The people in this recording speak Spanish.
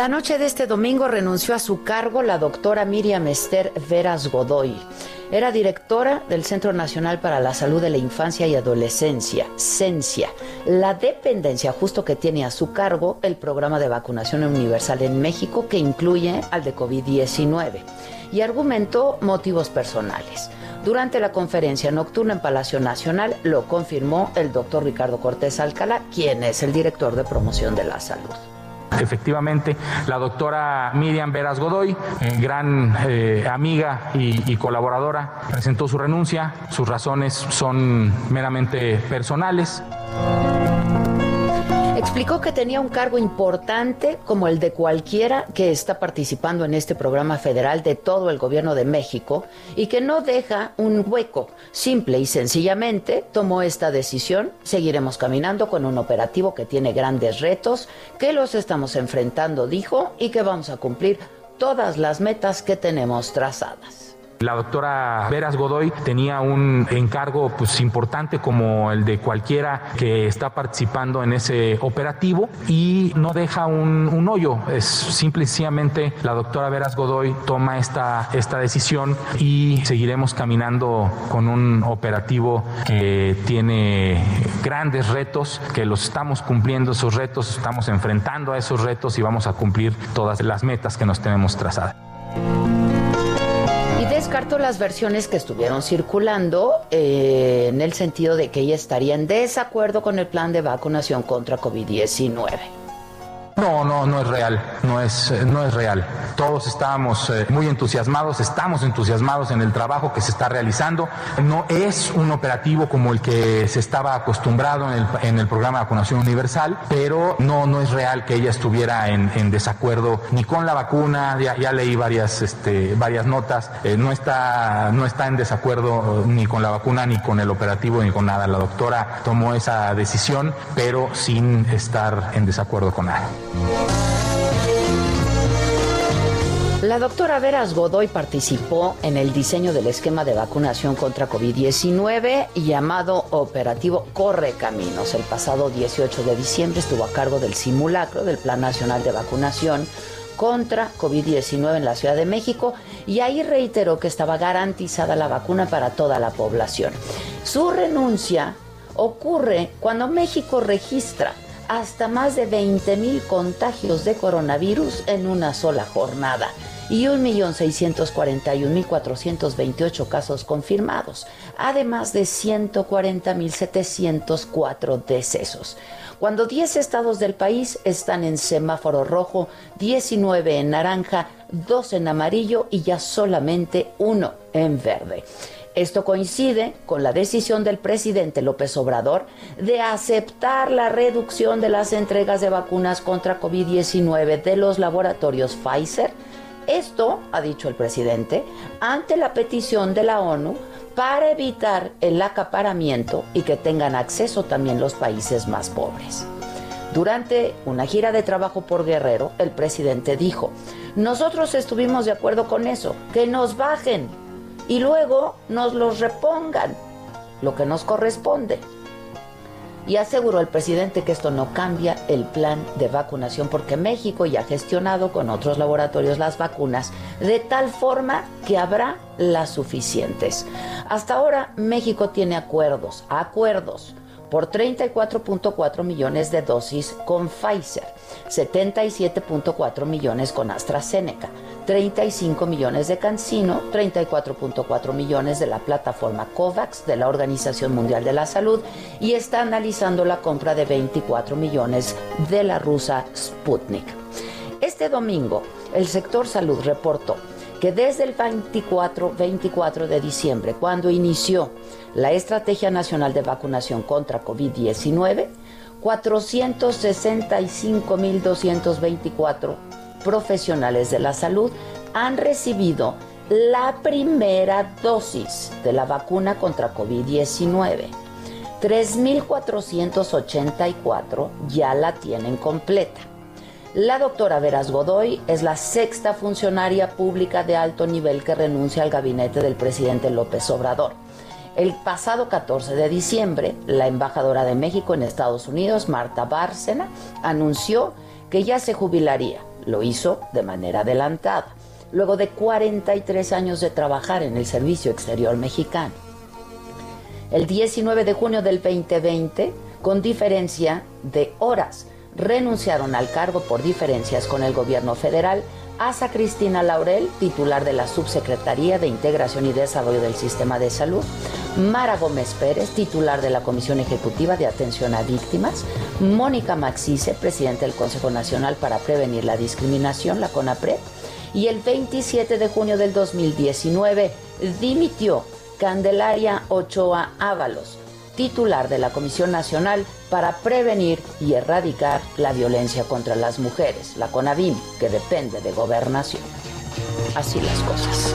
La noche de este domingo renunció a su cargo la doctora Miriam Esther Veras Godoy. Era directora del Centro Nacional para la Salud de la Infancia y Adolescencia, CENCIA, la dependencia justo que tiene a su cargo el programa de vacunación universal en México que incluye al de COVID-19 y argumentó motivos personales. Durante la conferencia nocturna en Palacio Nacional lo confirmó el doctor Ricardo Cortés Alcalá, quien es el director de promoción de la salud. Efectivamente, la doctora Miriam Veras Godoy, gran eh, amiga y, colaboradora, presentó su renuncia. Sus razones son meramente personales. Explicó que tenía un cargo importante como el de cualquiera que está participando en este programa federal de todo el gobierno de México y que no deja un hueco. Simple y sencillamente tomó esta decisión. Seguiremos caminando con un operativo que tiene grandes retos, que los estamos enfrentando, dijo, y que vamos a cumplir todas las metas que tenemos trazadas. La doctora Veras Godoy tenía un encargo pues, importante como el de cualquiera que está participando en ese operativo y no deja un, hoyo. Es simple y sencillamente la doctora Veras Godoy toma esta, esta decisión y seguiremos caminando con un operativo que tiene grandes retos, que los estamos cumpliendo esos retos, estamos enfrentando a esos retos y vamos a cumplir todas las metas que nos tenemos trazadas descarto las versiones que estuvieron circulando eh, en el sentido de que ella estaría en desacuerdo con el plan de vacunación contra COVID-19. No, no, no es real, no es, no es real. Todos estábamos eh, muy entusiasmados, estamos entusiasmados en el trabajo que se está realizando. No es un operativo como el que se estaba acostumbrado en el, en el programa de vacunación universal, pero no, no es real que ella estuviera en, en desacuerdo ni con la vacuna, ya, ya leí varias, este, varias notas, eh, no, está, no está en desacuerdo ni con la vacuna, ni con el operativo, ni con nada. La doctora tomó esa decisión, pero sin estar en desacuerdo con nada. La doctora Veras Godoy participó en el diseño del esquema de vacunación contra COVID-19 llamado Operativo Corre Caminos. El pasado 18 de diciembre estuvo a cargo del simulacro del Plan Nacional de Vacunación contra COVID-19 en la Ciudad de México y ahí reiteró que estaba garantizada la vacuna para toda la población. Su renuncia ocurre cuando México registra hasta más de 20 mil contagios de coronavirus en una sola jornada y 1.641.428 casos confirmados, además de 140.704 decesos. Cuando 10 estados del país están en semáforo rojo, 19 en naranja, 2 en amarillo y ya solamente uno en verde. Esto coincide con la decisión del presidente López Obrador de aceptar la reducción de las entregas de vacunas contra COVID-19 de los laboratorios Pfizer. Esto, ha dicho el presidente, ante la petición de la ONU para evitar el acaparamiento y que tengan acceso también los países más pobres. Durante una gira de trabajo por Guerrero, el presidente dijo, nosotros estuvimos de acuerdo con eso, que nos bajen y luego nos los repongan, lo que nos corresponde. Y aseguró el presidente que esto no cambia el plan de vacunación porque México ya ha gestionado con otros laboratorios las vacunas de tal forma que habrá las suficientes. Hasta ahora México tiene acuerdos, acuerdos por 34.4 millones de dosis con Pfizer, 77.4 millones con AstraZeneca, 35 millones de Cancino, 34.4 millones de la plataforma COVAX de la Organización Mundial de la Salud y está analizando la compra de 24 millones de la rusa Sputnik. Este domingo, el sector salud reportó que desde el 24, 24 de diciembre, cuando inició la Estrategia Nacional de Vacunación contra COVID-19, 465.224 profesionales de la salud han recibido la primera dosis de la vacuna contra COVID-19. 3.484 ya la tienen completa. La doctora Veras Godoy es la sexta funcionaria pública de alto nivel que renuncia al gabinete del presidente López Obrador. El pasado 14 de diciembre, la embajadora de México en Estados Unidos, Marta Bárcena, anunció que ya se jubilaría. Lo hizo de manera adelantada, luego de 43 años de trabajar en el Servicio Exterior Mexicano. El 19 de junio del 2020, con diferencia de horas, renunciaron al cargo por diferencias con el gobierno federal Asa Cristina Laurel, titular de la Subsecretaría de Integración y Desarrollo del Sistema de Salud, Mara Gómez Pérez, titular de la Comisión Ejecutiva de Atención a Víctimas, Mónica Maxice, presidente del Consejo Nacional para Prevenir la Discriminación, la CONAPRED, y el 27 de junio del 2019 dimitió Candelaria Ochoa Ábalos, titular de la Comisión Nacional para Prevenir y Erradicar la Violencia contra las Mujeres, la CONAVIM, que depende de gobernación. Así las cosas.